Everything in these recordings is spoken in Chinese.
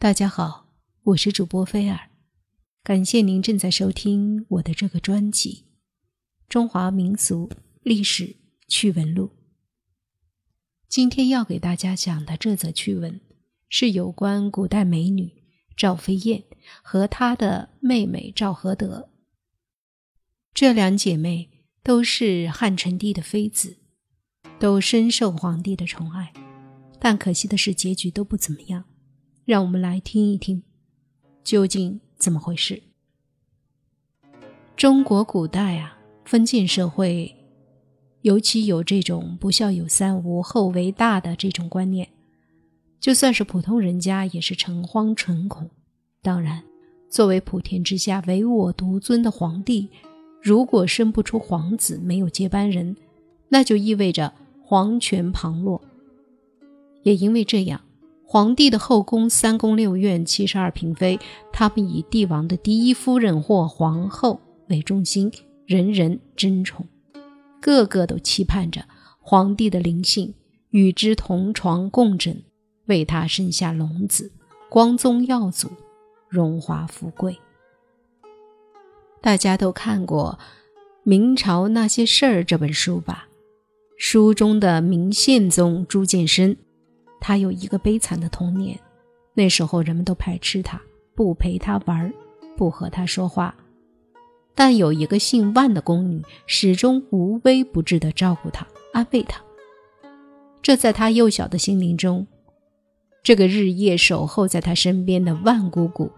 大家好，我是主播菲尔，感谢您正在收听我的这个专辑《中华民俗历史趣闻录》。今天要给大家讲的这则趣闻，是有关古代美女赵飞燕和她的妹妹赵合德。这两姐妹都是汉成帝的妃子，都深受皇帝的宠爱，但可惜的是，结局都不怎么样。让我们来听一听，究竟怎么回事？中国古代啊，封建社会，尤其有这种“不孝有三，无后为大”的这种观念，就算是普通人家也是诚惶诚恐。当然，作为普天之下唯我独尊的皇帝，如果生不出皇子，没有接班人，那就意味着皇权旁落。也因为这样。皇帝的后宫三宫六院七十二嫔妃，他们以帝王的第一夫人或皇后为中心，人人争宠，个个都期盼着皇帝的灵性，与之同床共枕，为他生下龙子，光宗耀祖，荣华富贵。大家都看过《明朝那些事儿》这本书吧？书中的明宪宗朱见深。他有一个悲惨的童年，那时候人们都排斥他，不陪他玩，不和他说话。但有一个姓万的宫女，始终无微不至地照顾他，安慰他。这在他幼小的心灵中，这个日夜守候在他身边的万姑姑，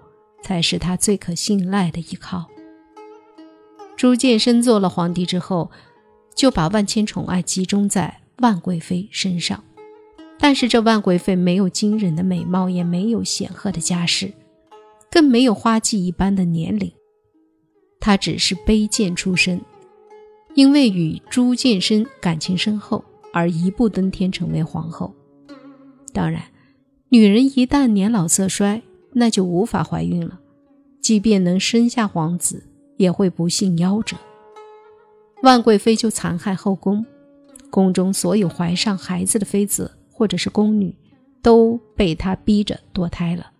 才是他最可信赖的依靠。朱见深做了皇帝之后，就把万千宠爱集中在万贵妃身上。但是这万贵妃没有惊人的美貌，也没有显赫的家世，更没有花季一般的年龄。她只是卑贱出身，因为与朱见深感情深厚而一步登天成为皇后。当然，女人一旦年老色衰，那就无法怀孕了，即便能生下皇子，也会不幸夭折。万贵妃就残害后宫，宫中所有怀上孩子的妃子。或者是宫女，都被他逼着堕胎了。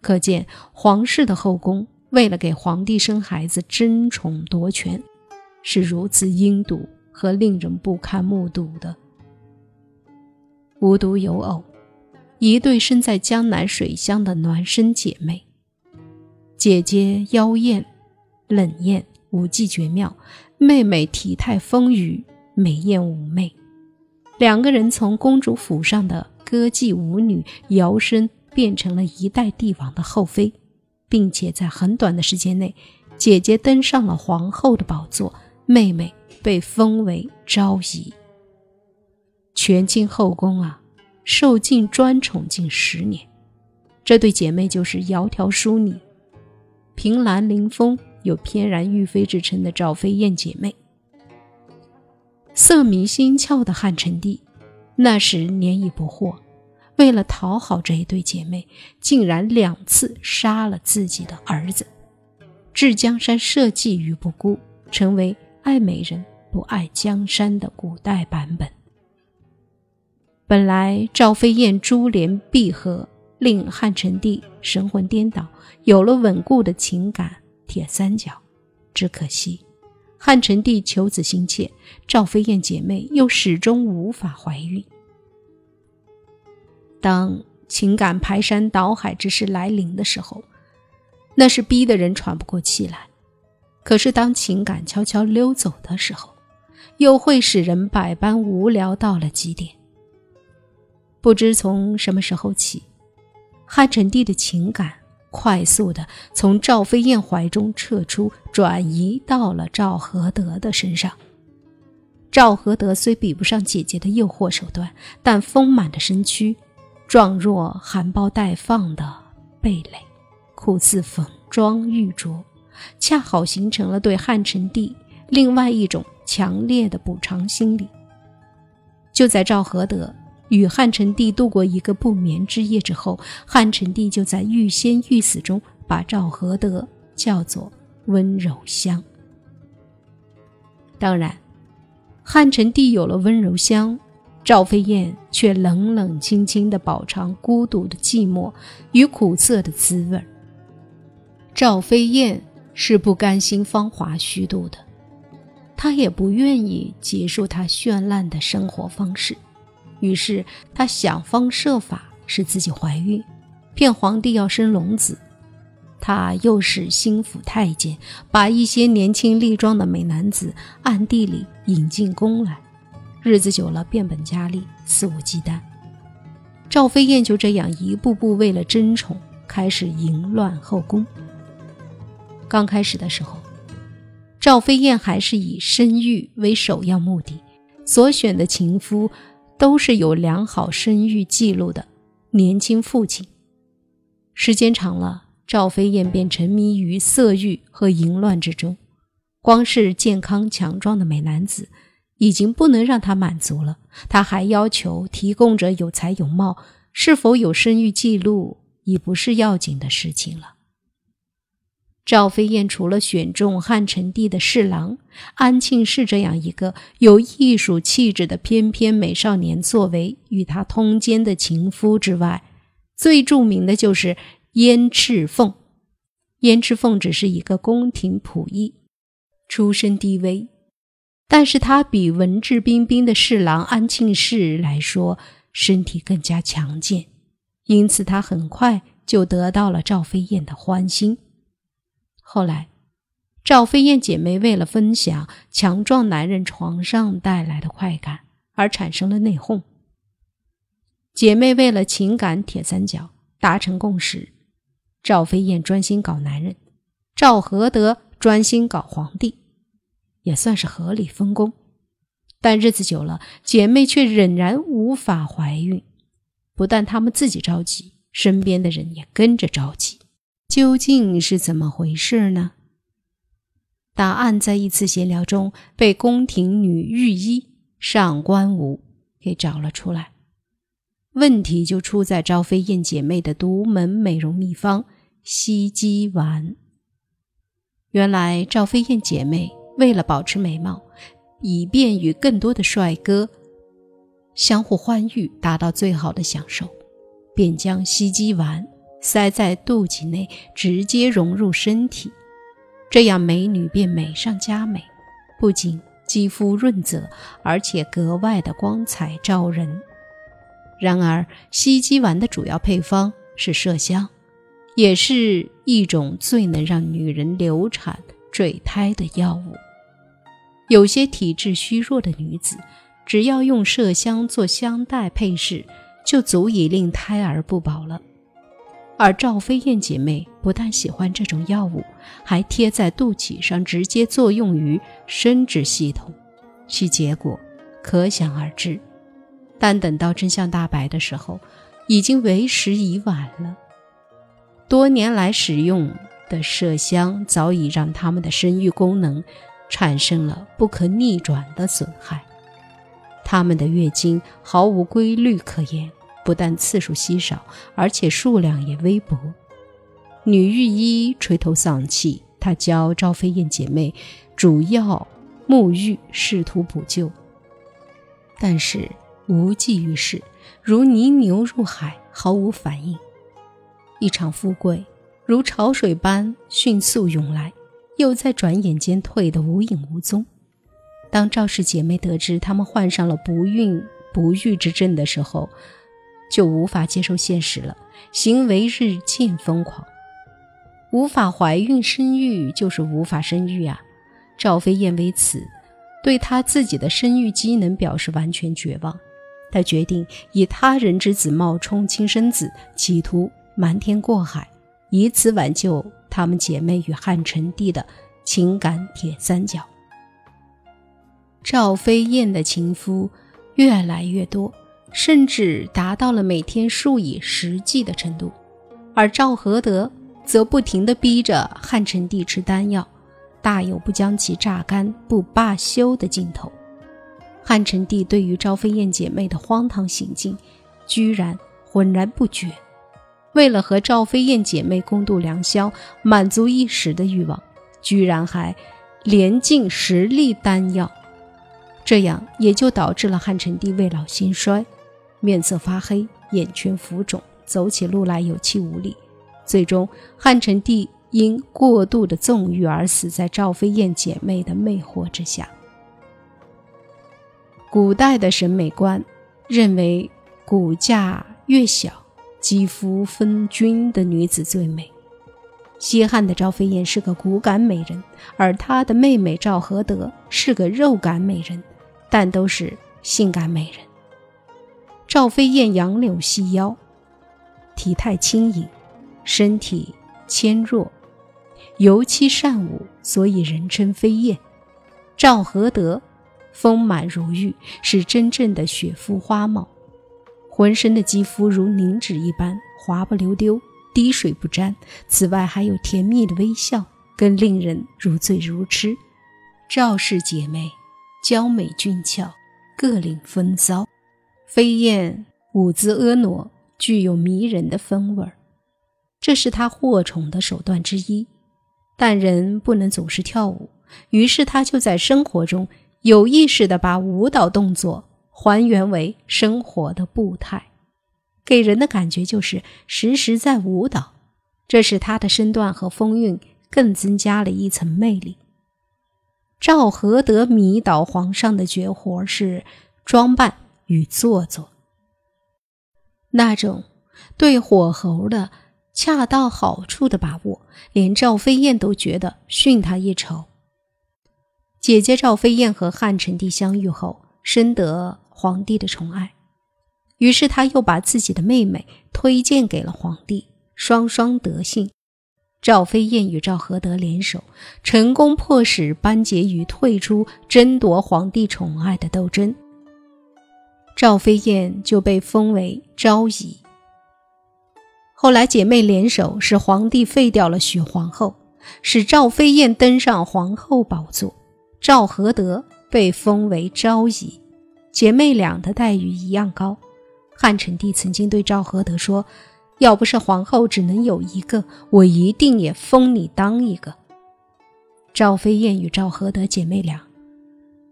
可见皇室的后宫为了给皇帝生孩子争宠夺权，是如此阴毒和令人不堪目睹的。无独有偶，一对身在江南水乡的孪生姐妹，姐姐妖艳冷艳，舞技绝妙；妹妹体态丰腴，美艳妩媚。两个人从公主府上的歌妓舞女，摇身变成了一代帝王的后妃，并且在很短的时间内，姐姐登上了皇后的宝座，妹妹被封为昭仪。全境后宫啊，受尽专宠近十年。这对姐妹就是窈窕淑女、凭栏临风、有翩然玉妃之称的赵飞燕姐妹。色迷心窍的汉成帝，那时年已不惑，为了讨好这一对姐妹，竟然两次杀了自己的儿子，置江山社稷于不顾，成为爱美人不爱江山的古代版本。本来赵飞燕珠联璧合，令汉成帝神魂颠倒，有了稳固的情感铁三角，只可惜。汉成帝求子心切，赵飞燕姐妹又始终无法怀孕。当情感排山倒海之势来临的时候，那是逼得人喘不过气来；可是当情感悄悄溜走的时候，又会使人百般无聊到了极点。不知从什么时候起，汉成帝的情感。快速的从赵飞燕怀中撤出，转移到了赵合德的身上。赵合德虽比不上姐姐的诱惑手段，但丰满的身躯，状若含苞待放的蓓蕾，酷似粉妆玉琢，恰好形成了对汉成帝另外一种强烈的补偿心理。就在赵合德。与汉成帝度过一个不眠之夜之后，汉成帝就在欲仙欲死中把赵合德叫做温柔乡。当然，汉成帝有了温柔乡，赵飞燕却冷冷清清地饱尝孤独的寂寞与苦涩的滋味。赵飞燕是不甘心芳华虚度的，她也不愿意结束她绚烂的生活方式，于是她想方设法使自己怀孕，骗皇帝要生龙子。他又是心腹太监把一些年轻力壮的美男子暗地里引进宫来。日子久了，变本加厉，肆无忌惮。赵飞燕就这样一步步为了争宠，开始淫乱后宫。刚开始的时候，赵飞燕还是以生育为首要目的，所选的情夫都是有良好生育记录的年轻父亲。时间长了，赵飞燕便沉迷于色欲和淫乱之中，光是健康强壮的美男子。已经不能让他满足了，他还要求提供者有才有貌，是否有生育记录已不是要紧的事情了。赵飞燕除了选中汉成帝的侍郎安庆世这样一个有艺术气质的翩翩美少年作为与他通奸的情夫之外，最著名的就是燕赤凤。燕赤凤只是一个宫廷仆役，出身低微。但是他比文质彬彬的侍郎安庆氏来说，身体更加强健，因此他很快就得到了赵飞燕的欢心。后来，赵飞燕姐妹为了分享强壮男人床上带来的快感，而产生了内讧。姐妹为了情感铁三角达成共识，赵飞燕专心搞男人，赵合德专心搞皇帝。也算是合理分工，但日子久了，姐妹却仍然无法怀孕。不但她们自己着急，身边的人也跟着着急。究竟是怎么回事呢？答案在一次闲聊中被宫廷女御医上官无给找了出来。问题就出在赵飞燕姐妹的独门美容秘方——西鸡丸。原来赵飞燕姐妹。为了保持美貌，以便与更多的帅哥相互欢愉，达到最好的享受，便将吸肌丸塞在肚脐内，直接融入身体，这样美女便美上加美，不仅肌肤润泽，而且格外的光彩照人。然而，吸鸡丸的主要配方是麝香，也是一种最能让女人流产。坠胎的药物，有些体质虚弱的女子，只要用麝香做香袋配饰，就足以令胎儿不保了。而赵飞燕姐妹不但喜欢这种药物，还贴在肚脐上，直接作用于生殖系统，其结果可想而知。但等到真相大白的时候，已经为时已晚了。多年来使用。的麝香早已让他们的生育功能产生了不可逆转的损害，他们的月经毫无规律可言，不但次数稀少，而且数量也微薄。女御医垂头丧气，她教赵飞燕姐妹主药沐浴，试图补救，但是无济于事，如泥牛入海，毫无反应。一场富贵。如潮水般迅速涌来，又在转眼间退得无影无踪。当赵氏姐妹得知她们患上了不孕不育之症的时候，就无法接受现实了，行为日渐疯狂。无法怀孕生育就是无法生育啊！赵飞燕为此对她自己的生育机能表示完全绝望。她决定以他人之子冒充亲生子，企图瞒天过海。以此挽救她们姐妹与汉成帝的情感铁三角。赵飞燕的情夫越来越多，甚至达到了每天数以十计的程度，而赵合德则不停地逼着汉成帝吃丹药，大有不将其榨干不罢休的劲头。汉成帝对于赵飞燕姐妹的荒唐行径，居然浑然不觉。为了和赵飞燕姐妹共度良宵，满足一时的欲望，居然还连进十粒丹药，这这样也就导致了汉成帝未老先衰，面色发黑，眼圈浮肿，走起路来有气无力。最终，汉成帝因过度的纵欲而死在赵飞燕姐妹的魅惑之下。古代的审美观认为，骨架越小、肌肤丰均的女子最美。西汉的赵飞燕是个骨感美人，而她的妹妹赵合德是个肉感美人，但都是性感美人。赵飞燕杨柳细腰，体态轻盈，身体纤弱，尤其善舞，所以人称飞燕。赵合德。丰满如玉，是真正的雪肤花貌，浑身的肌肤如凝脂一般滑不溜丢，滴水不沾。此外，还有甜蜜的微笑，更令人如醉如痴。赵氏姐妹娇美俊俏，各领风骚。飞燕舞姿婀娜，具有迷人的风味儿，这是她获宠的手段之一。但人不能总是跳舞，于是她就在生活中。有意识地把舞蹈动作还原为生活的步态，给人的感觉就是时时在舞蹈，这使他的身段和风韵更增加了一层魅力。赵合德迷倒皇上的绝活是装扮与做作，那种对火候的恰到好处的把握，连赵飞燕都觉得逊他一筹。姐姐赵飞燕和汉成帝相遇后，深得皇帝的宠爱，于是他又把自己的妹妹推荐给了皇帝，双双得幸。赵飞燕与赵合德联手，成功迫使班婕妤退出争夺皇帝宠爱的斗争，赵飞燕就被封为昭仪。后来姐妹联手，使皇帝废掉了许皇后，使赵飞燕登上皇后宝座。赵合德被封为昭仪，姐妹俩的待遇一样高。汉成帝曾经对赵合德说：“要不是皇后只能有一个，我一定也封你当一个。”赵飞燕与赵合德姐妹俩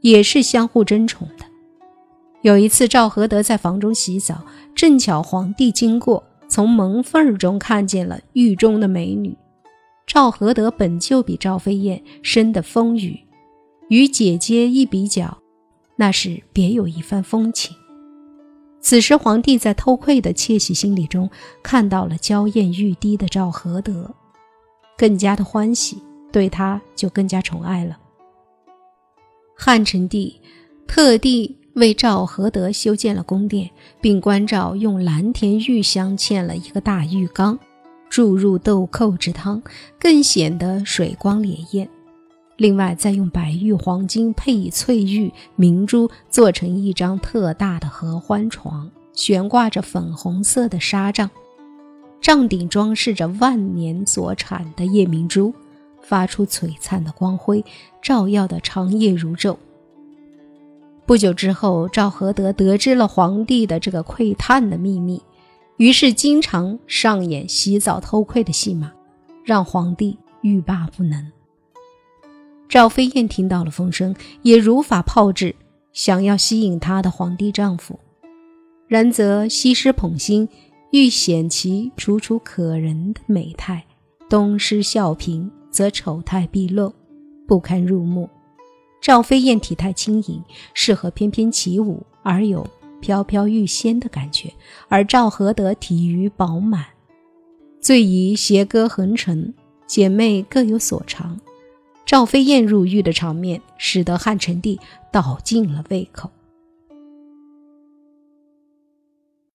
也是相互争宠的。有一次，赵合德在房中洗澡，正巧皇帝经过，从门缝中看见了狱中的美女。赵合德本就比赵飞燕生得丰腴。与姐姐一比较，那是别有一番风情。此时，皇帝在偷窥的窃喜心理中看到了娇艳欲滴的赵合德，更加的欢喜，对他就更加宠爱了。汉成帝特地为赵合德修建了宫殿，并关照用蓝田玉镶嵌了一个大浴缸，注入豆蔻之汤，更显得水光潋滟。另外，再用白玉、黄金配以翠玉、明珠，做成一张特大的合欢床，悬挂着粉红色的纱帐，帐顶装饰着万年所产的夜明珠，发出璀璨的光辉，照耀的长夜如昼。不久之后，赵合德得知了皇帝的这个窥探的秘密，于是经常上演洗澡偷窥的戏码，让皇帝欲罢不能。赵飞燕听到了风声，也如法炮制，想要吸引她的皇帝丈夫。然则西施捧心，欲显其楚楚可人的美态；东施效颦，则丑态毕露，不堪入目。赵飞燕体态轻盈，适合翩翩起舞，而有飘飘欲仙的感觉；而赵合德体腴饱满，最宜斜歌横陈，姐妹各有所长。赵飞燕入狱的场面，使得汉成帝倒尽了胃口。